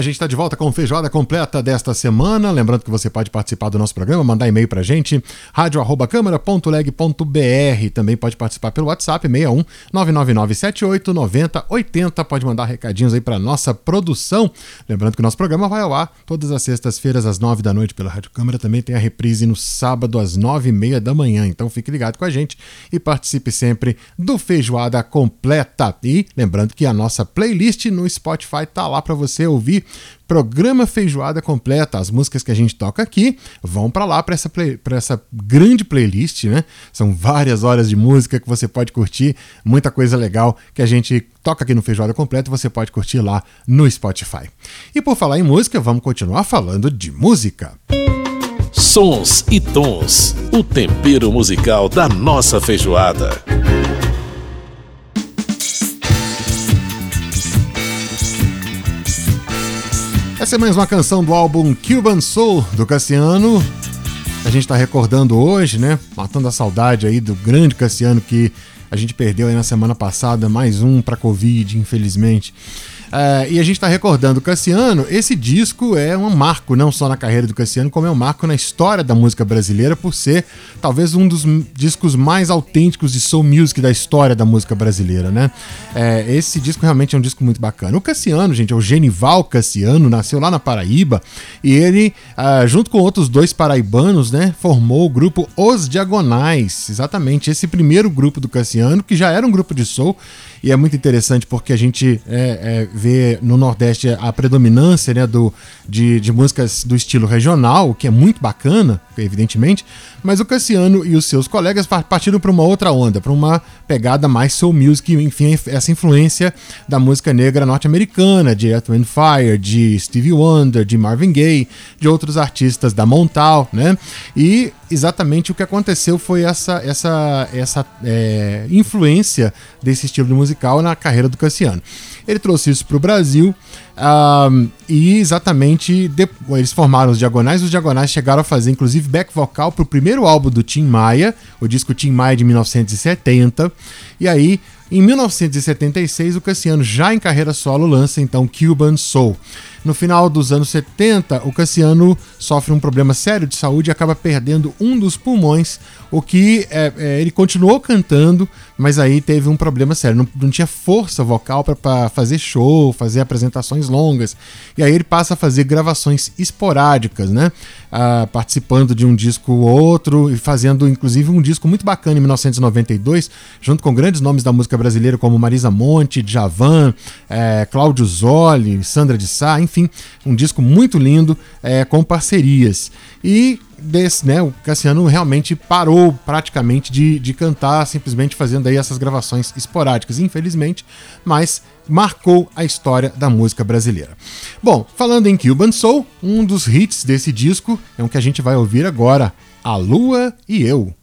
A gente está de volta com feijoada completa desta semana. Lembrando que você pode participar do nosso programa, mandar e-mail para a gente, rádio.câmara.leg.br. Também pode participar pelo WhatsApp 61 999 78 90 80. Pode mandar recadinhos aí para nossa produção. Lembrando que o nosso programa vai ao ar todas as sextas-feiras às nove da noite pela Rádio Câmara. Também tem a reprise no sábado às nove e meia da manhã. Então fique ligado com a gente e participe sempre do Feijoada Completa. E lembrando que a nossa playlist no Spotify tá lá para você ouvir Programa Feijoada Completa. As músicas que a gente toca aqui vão para lá, para essa, essa grande playlist, né? São várias horas de música que você pode curtir, muita coisa legal que a gente toca aqui no Feijoada Completa você pode curtir lá no Spotify. E por falar em música, vamos continuar falando de música. Sons e tons, o tempero musical da nossa feijoada. Essa é mais uma canção do álbum Cuban Soul do Cassiano. A gente está recordando hoje, né? Matando a saudade aí do grande Cassiano que a gente perdeu aí na semana passada, mais um para Covid, infelizmente. Uh, e a gente está recordando o Cassiano. Esse disco é um marco, não só na carreira do Cassiano, como é um marco na história da música brasileira, por ser talvez um dos discos mais autênticos de soul music da história da música brasileira, né? É, esse disco realmente é um disco muito bacana. O Cassiano, gente, é o Genival Cassiano, nasceu lá na Paraíba e ele, uh, junto com outros dois paraibanos, né, formou o grupo Os Diagonais. Exatamente, esse primeiro grupo do Cassiano, que já era um grupo de soul e é muito interessante porque a gente é, é, vê no Nordeste a predominância né, do, de, de músicas do estilo regional, o que é muito bacana, evidentemente, mas o Cassiano e os seus colegas partiram para uma outra onda, para uma pegada mais soul music, enfim, essa influência da música negra norte-americana, de Earth, Wind Fire, de Stevie Wonder, de Marvin Gaye, de outros artistas da Montal, né? E exatamente o que aconteceu foi essa, essa, essa é, influência desse estilo musical na carreira do Cassiano. Ele trouxe isso para o Brasil um, e exatamente de, eles formaram os Diagonais. Os Diagonais chegaram a fazer inclusive back vocal para o primeiro álbum do Tim Maia, o disco Tim Maia de 1970. E aí, em 1976, o Cassiano, já em carreira solo, lança então Cuban Soul. No final dos anos 70, o Cassiano sofre um problema sério de saúde e acaba perdendo um dos pulmões, o que é, é, ele continuou cantando, mas aí teve um problema sério, não, não tinha força vocal para fazer show, fazer apresentações longas. E aí ele passa a fazer gravações esporádicas, né? Ah, participando de um disco ou outro e fazendo inclusive um disco muito bacana em 1992, junto com grandes nomes da música brasileira como Marisa Monte, Djavan, é, Cláudio Zoli, Sandra de Sá, enfim, um disco muito lindo é, com parcerias. E desse, né, o Cassiano realmente parou praticamente de, de cantar, simplesmente fazendo aí essas gravações esporádicas, infelizmente, mas marcou a história da música brasileira. Bom, falando em Cuban Soul, um dos hits desse disco é um que a gente vai ouvir agora, A Lua e Eu.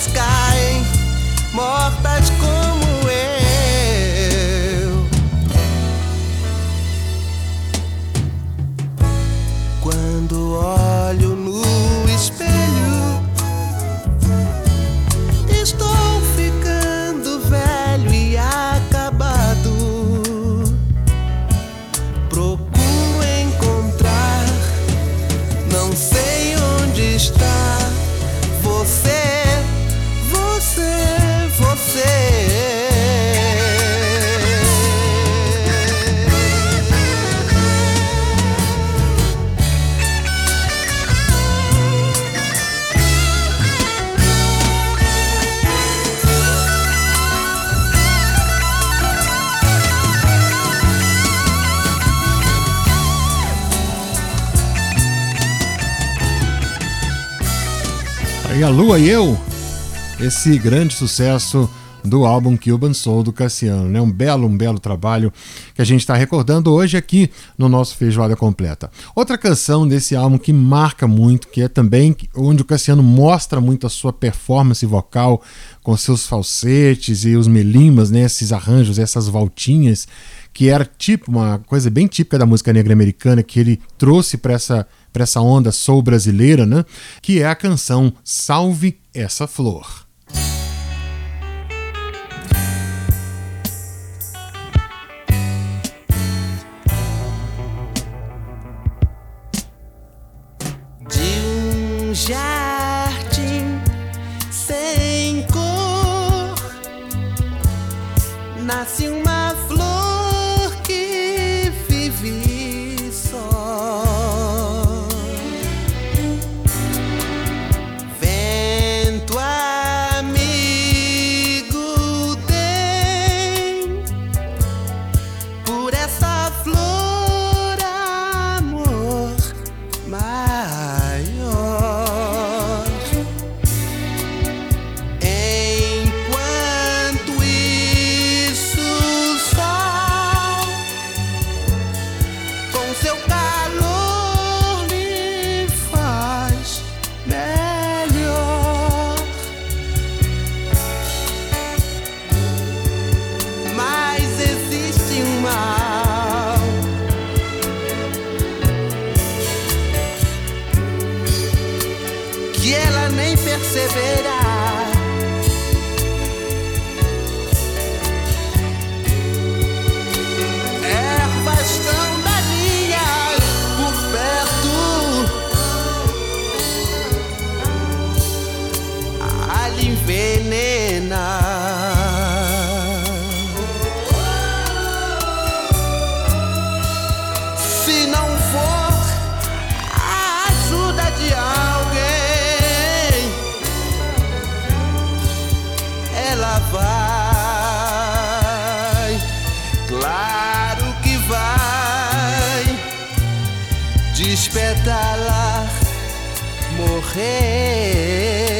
sky. mortas. Aí a Lua e eu, esse grande sucesso do álbum Cuban Soul do Cassiano, né? Um belo, um belo trabalho que a gente está recordando hoje aqui no nosso Feijoada Completa. Outra canção desse álbum que marca muito, que é também onde o Cassiano mostra muito a sua performance vocal com seus falsetes e os melimas, né? Esses arranjos, essas voltinhas, que era tipo uma coisa bem típica da música negra americana que ele trouxe para essa para essa onda soul brasileira, né? Que é a canção Salve essa Flor. de um jardim sem cor nasce uma despetalar, morrer,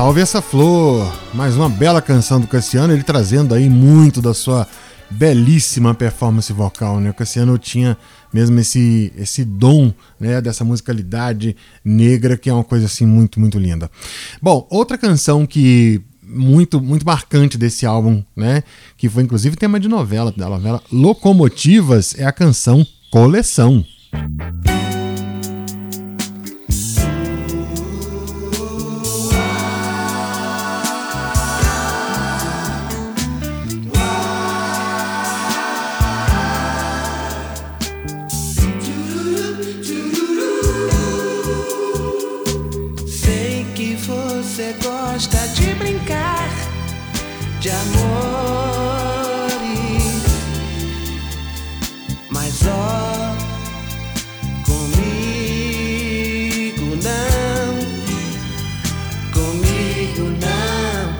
Salve essa flor! Mais uma bela canção do Cassiano, ele trazendo aí muito da sua belíssima performance vocal, né? O Cassiano tinha mesmo esse, esse dom, né, dessa musicalidade negra que é uma coisa assim muito, muito linda. Bom, outra canção que muito muito marcante desse álbum, né, que foi inclusive tema de novela da novela Locomotivas, é a canção Coleção. de amores. Mas ó, comigo não, comigo não.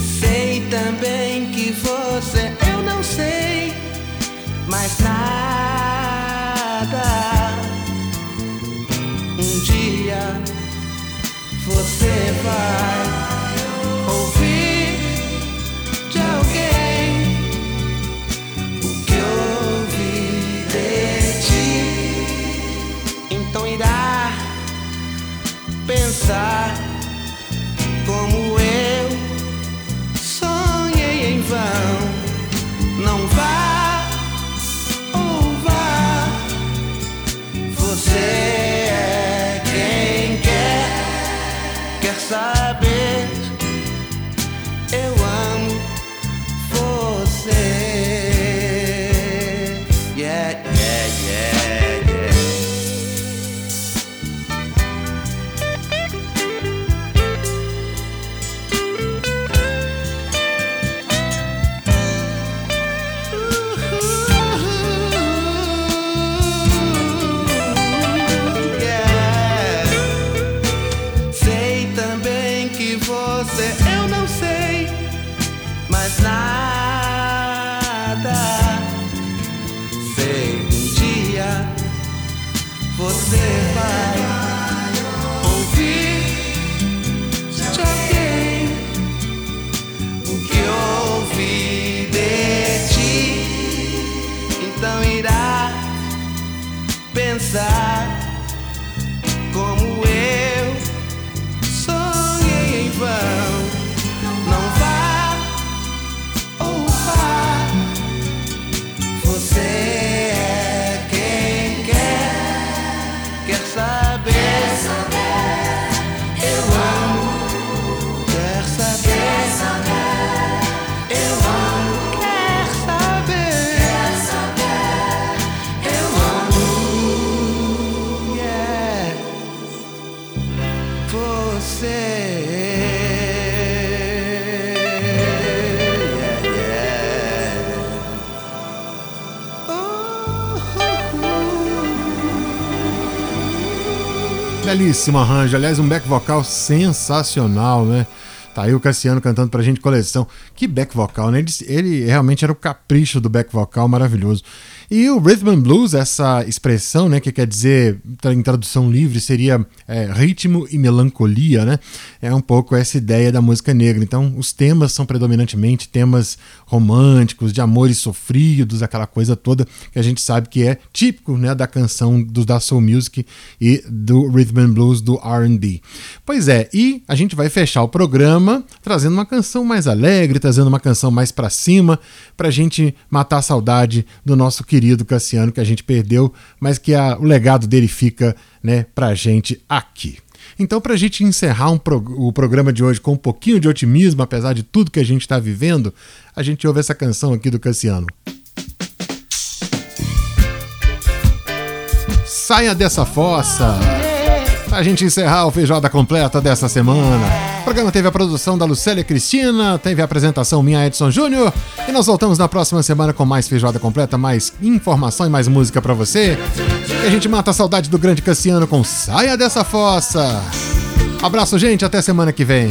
Sei também que você, eu não sei, mas nada. Um dia você vai. Você vai ouvir de alguém o que ouvi de ti. Então irá pensar. Belíssimo arranjo. Aliás, um back vocal sensacional, né? Tá aí o Cassiano cantando pra gente coleção. Que back vocal, né? Ele, ele realmente era o capricho do back vocal maravilhoso. E o rhythm and blues, essa expressão, né, que quer dizer, em tradução livre, seria é, ritmo e melancolia, né? É um pouco essa ideia da música negra. Então, os temas são predominantemente temas românticos, de amores sofridos, aquela coisa toda que a gente sabe que é típico, né, da canção do da soul music e do rhythm and blues do R&B. Pois é, e a gente vai fechar o programa trazendo uma canção mais alegre, trazendo uma canção mais para cima, pra gente matar a saudade do nosso querido Cassiano que a gente perdeu, mas que a, o legado dele fica né, pra gente aqui. Então, para a gente encerrar um o programa de hoje com um pouquinho de otimismo, apesar de tudo que a gente está vivendo, a gente ouve essa canção aqui do Cassiano. Saia dessa fossa! Pra gente encerrar o Feijoada Completa dessa semana. O programa teve a produção da Lucélia Cristina, teve a apresentação minha Edson Júnior. E nós voltamos na próxima semana com mais Feijoada Completa, mais informação e mais música para você. E a gente mata a saudade do grande Cassiano com Saia Dessa Fossa. Abraço, gente, até semana que vem.